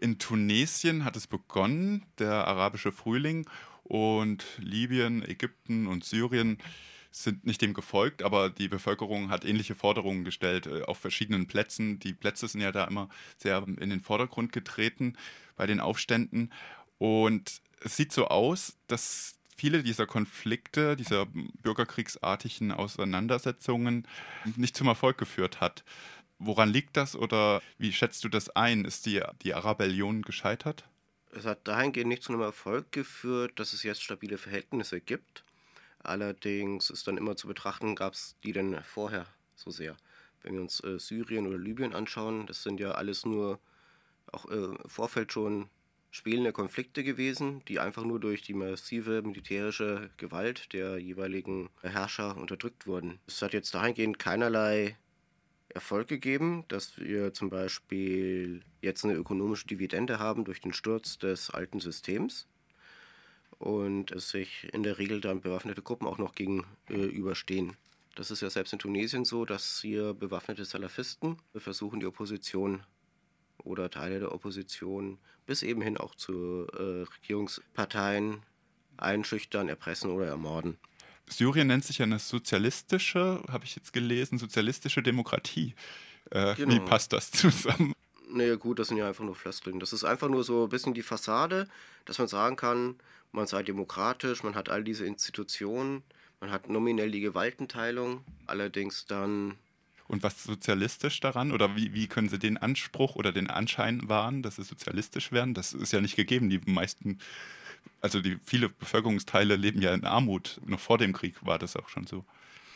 In Tunesien hat es begonnen, der arabische Frühling, und Libyen, Ägypten und Syrien sind nicht dem gefolgt, aber die Bevölkerung hat ähnliche Forderungen gestellt äh, auf verschiedenen Plätzen. Die Plätze sind ja da immer sehr in den Vordergrund getreten bei den Aufständen. Und es sieht so aus, dass viele dieser Konflikte, dieser bürgerkriegsartigen Auseinandersetzungen nicht zum Erfolg geführt hat. Woran liegt das oder wie schätzt du das ein? Ist die, die Arabellion gescheitert? Es hat dahingehend nicht zu einem Erfolg geführt, dass es jetzt stabile Verhältnisse gibt. Allerdings ist dann immer zu betrachten, gab es die denn vorher so sehr. Wenn wir uns äh, Syrien oder Libyen anschauen, das sind ja alles nur auch äh, im Vorfeld schon spielende Konflikte gewesen, die einfach nur durch die massive militärische Gewalt der jeweiligen Herrscher unterdrückt wurden. Es hat jetzt dahingehend keinerlei Erfolg gegeben, dass wir zum Beispiel jetzt eine ökonomische Dividende haben durch den Sturz des alten Systems und es sich in der Regel dann bewaffnete Gruppen auch noch gegenüberstehen. Das ist ja selbst in Tunesien so, dass hier bewaffnete Salafisten versuchen, die Opposition oder Teile der Opposition bis eben hin auch zu äh, Regierungsparteien einschüchtern, erpressen oder ermorden. Syrien nennt sich ja eine sozialistische, habe ich jetzt gelesen, sozialistische Demokratie. Äh, genau. Wie passt das zusammen? Naja gut, das sind ja einfach nur Floskeln. Das ist einfach nur so ein bisschen die Fassade, dass man sagen kann, man sei demokratisch, man hat all diese Institutionen, man hat nominell die Gewaltenteilung, allerdings dann und was sozialistisch daran? Oder wie, wie können Sie den Anspruch oder den Anschein wahren, dass Sie sozialistisch werden? Das ist ja nicht gegeben. Die meisten, also die viele Bevölkerungsteile leben ja in Armut. Noch vor dem Krieg war das auch schon so.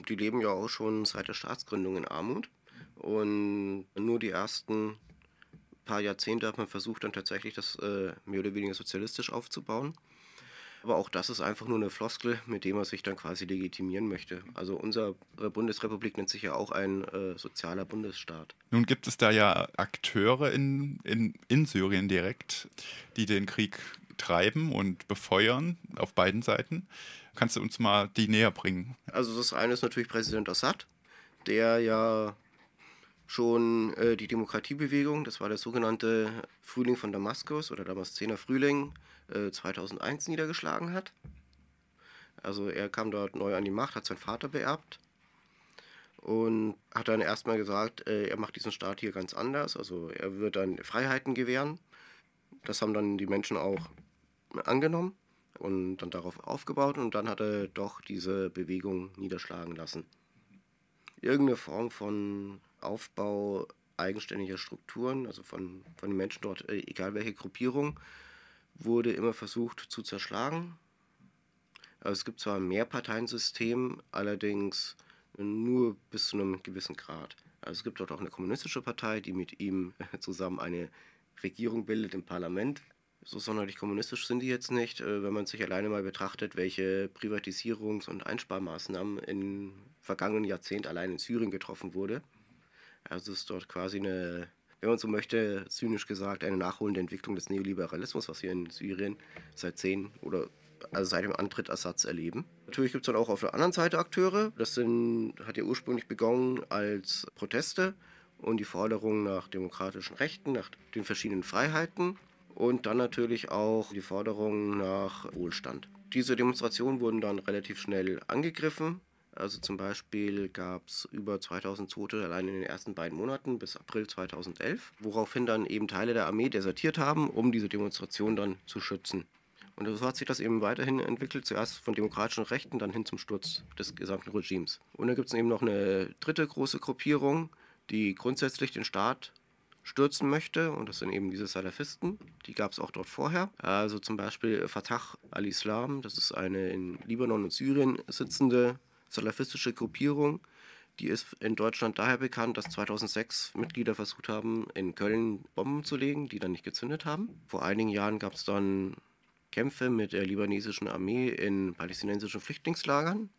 Die leben ja auch schon seit der Staatsgründung in Armut. Und nur die ersten paar Jahrzehnte hat man versucht, dann tatsächlich das äh, mehr oder weniger sozialistisch aufzubauen. Aber auch das ist einfach nur eine Floskel, mit dem man sich dann quasi legitimieren möchte. Also unsere Bundesrepublik nennt sich ja auch ein äh, sozialer Bundesstaat. Nun gibt es da ja Akteure in, in, in Syrien direkt, die den Krieg treiben und befeuern auf beiden Seiten. Kannst du uns mal die näher bringen? Also das eine ist natürlich Präsident Assad, der ja schon äh, die Demokratiebewegung, das war der sogenannte Frühling von Damaskus oder Damaszener Frühling, 2001 äh, niedergeschlagen hat. Also er kam dort neu an die Macht, hat seinen Vater beerbt und hat dann erstmal gesagt, äh, er macht diesen Staat hier ganz anders. Also er wird dann Freiheiten gewähren. Das haben dann die Menschen auch angenommen und dann darauf aufgebaut und dann hat er doch diese Bewegung niederschlagen lassen. Irgendeine Form von Aufbau eigenständiger Strukturen, also von, von den Menschen dort, äh, egal welche Gruppierung, wurde immer versucht zu zerschlagen. Also es gibt zwar ein Mehrparteiensystem, allerdings nur bis zu einem gewissen Grad. Also es gibt dort auch eine kommunistische Partei, die mit ihm zusammen eine Regierung bildet im Parlament. So sonderlich kommunistisch sind die jetzt nicht, äh, wenn man sich alleine mal betrachtet, welche Privatisierungs- und Einsparmaßnahmen im vergangenen Jahrzehnt allein in Syrien getroffen wurde. Also es ist dort quasi eine wenn man so möchte, zynisch gesagt, eine nachholende Entwicklung des Neoliberalismus, was wir in Syrien seit zehn oder also seit dem Antritt Assads erleben. Natürlich gibt es dann auch auf der anderen Seite Akteure. Das sind, hat ja ursprünglich begonnen als Proteste und die Forderung nach demokratischen Rechten, nach den verschiedenen Freiheiten und dann natürlich auch die Forderung nach Wohlstand. Diese Demonstrationen wurden dann relativ schnell angegriffen also zum Beispiel gab es über 2000 Tote allein in den ersten beiden Monaten bis April 2011, woraufhin dann eben Teile der Armee desertiert haben, um diese Demonstration dann zu schützen. Und so hat sich das eben weiterhin entwickelt, zuerst von demokratischen Rechten, dann hin zum Sturz des gesamten Regimes. Und dann gibt es eben noch eine dritte große Gruppierung, die grundsätzlich den Staat stürzen möchte. Und das sind eben diese Salafisten. Die gab es auch dort vorher. Also zum Beispiel Fatah al-Islam, das ist eine in Libanon und Syrien sitzende salafistische Gruppierung. Die ist in Deutschland daher bekannt, dass 2006 Mitglieder versucht haben, in Köln Bomben zu legen, die dann nicht gezündet haben. Vor einigen Jahren gab es dann Kämpfe mit der libanesischen Armee in palästinensischen Flüchtlingslagern.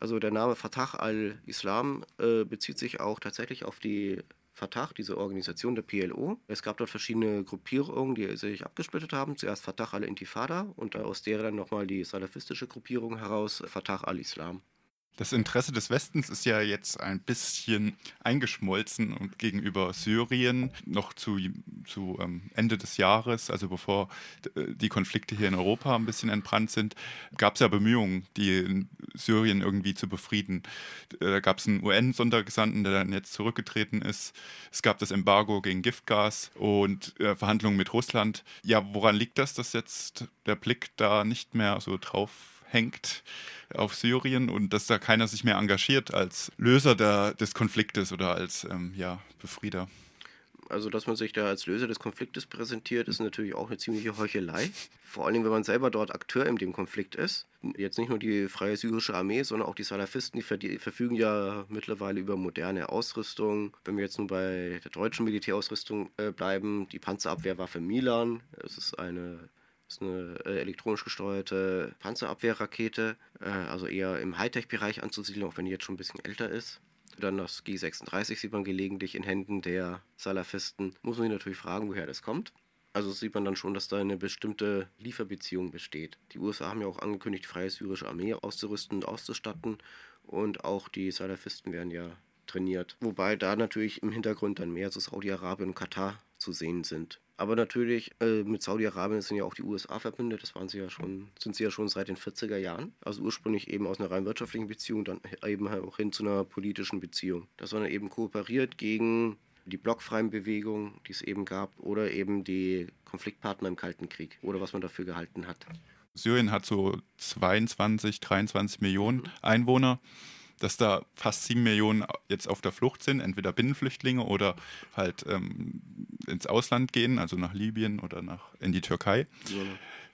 Also der Name Fatah al-Islam äh, bezieht sich auch tatsächlich auf die Fatah, diese Organisation der PLO. Es gab dort verschiedene Gruppierungen, die sich abgesplittet haben. Zuerst Fatah al-Intifada und aus der dann nochmal die salafistische Gruppierung heraus Fatah al-Islam. Das Interesse des Westens ist ja jetzt ein bisschen eingeschmolzen und gegenüber Syrien noch zu, zu ähm, Ende des Jahres, also bevor äh, die Konflikte hier in Europa ein bisschen entbrannt sind, gab es ja Bemühungen, die Syrien irgendwie zu befrieden. Da gab es einen UN-Sondergesandten, der dann jetzt zurückgetreten ist. Es gab das Embargo gegen Giftgas und äh, Verhandlungen mit Russland. Ja, woran liegt das, dass jetzt der Blick da nicht mehr so drauf hängt auf Syrien und dass da keiner sich mehr engagiert als Löser der, des Konfliktes oder als ähm, ja, Befrieder. Also, dass man sich da als Löser des Konfliktes präsentiert, ist natürlich auch eine ziemliche Heuchelei. Vor allem, wenn man selber dort Akteur in dem Konflikt ist. Jetzt nicht nur die Freie Syrische Armee, sondern auch die Salafisten, die verfügen ja mittlerweile über moderne Ausrüstung. Wenn wir jetzt nur bei der deutschen Militärausrüstung äh, bleiben, die Panzerabwehrwaffe Milan, es ist eine das ist eine äh, elektronisch gesteuerte Panzerabwehrrakete, äh, also eher im Hightech-Bereich anzusiedeln, auch wenn die jetzt schon ein bisschen älter ist. Dann das G36 sieht man gelegentlich in Händen der Salafisten. Muss man sich natürlich fragen, woher das kommt. Also sieht man dann schon, dass da eine bestimmte Lieferbeziehung besteht. Die USA haben ja auch angekündigt, die Freie Syrische Armee auszurüsten und auszustatten. Und auch die Salafisten werden ja trainiert. Wobei da natürlich im Hintergrund dann mehr so Saudi-Arabien und Katar zu sehen sind. Aber natürlich äh, mit Saudi-Arabien sind ja auch die USA verbündet. Das waren sie ja schon, sind sie ja schon seit den 40er Jahren. Also ursprünglich eben aus einer rein wirtschaftlichen Beziehung, dann eben auch hin zu einer politischen Beziehung. Dass man eben kooperiert gegen die blockfreien Bewegungen, die es eben gab, oder eben die Konfliktpartner im Kalten Krieg oder was man dafür gehalten hat. Syrien hat so 22, 23 Millionen Einwohner dass da fast sieben Millionen jetzt auf der Flucht sind, entweder Binnenflüchtlinge oder halt ähm, ins Ausland gehen, also nach Libyen oder nach in die Türkei. Ja.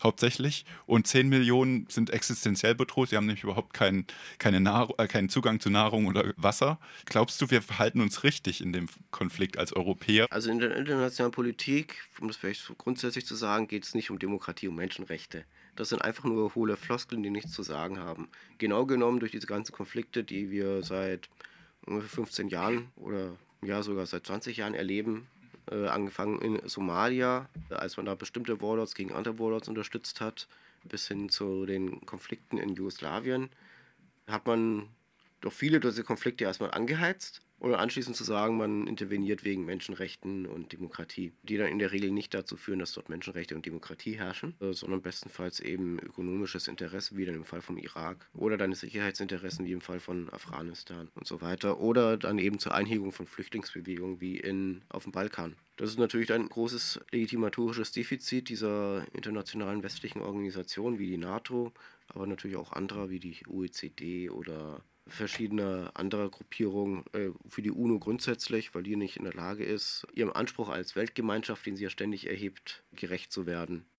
Hauptsächlich. Und 10 Millionen sind existenziell bedroht. Sie haben nämlich überhaupt keinen, keine Nahrung, äh, keinen Zugang zu Nahrung oder Wasser. Glaubst du, wir verhalten uns richtig in dem Konflikt als Europäer? Also in der internationalen Politik, um das vielleicht so grundsätzlich zu sagen, geht es nicht um Demokratie, um Menschenrechte. Das sind einfach nur hohle Floskeln, die nichts zu sagen haben. Genau genommen durch diese ganzen Konflikte, die wir seit ungefähr 15 Jahren oder ja sogar seit 20 Jahren erleben, äh, angefangen in Somalia, als man da bestimmte Warlords gegen andere Warlords unterstützt hat, bis hin zu den Konflikten in Jugoslawien, hat man doch viele dieser Konflikte erstmal angeheizt oder anschließend zu sagen, man interveniert wegen Menschenrechten und Demokratie, die dann in der Regel nicht dazu führen, dass dort Menschenrechte und Demokratie herrschen, äh, sondern bestenfalls eben ökonomisches Interesse, wie dann im Fall vom Irak, oder dann Sicherheitsinteressen, wie im Fall von Afghanistan und so weiter, oder dann eben zur Einhegung von Flüchtlingsbewegungen wie in, auf dem Balkan. Das ist natürlich ein großes legitimatorisches Defizit dieser internationalen westlichen Organisationen wie die NATO, aber natürlich auch anderer wie die OECD oder verschiedene andere Gruppierungen äh, für die UNO grundsätzlich, weil die nicht in der Lage ist, ihrem Anspruch als Weltgemeinschaft, den sie ja ständig erhebt, gerecht zu werden.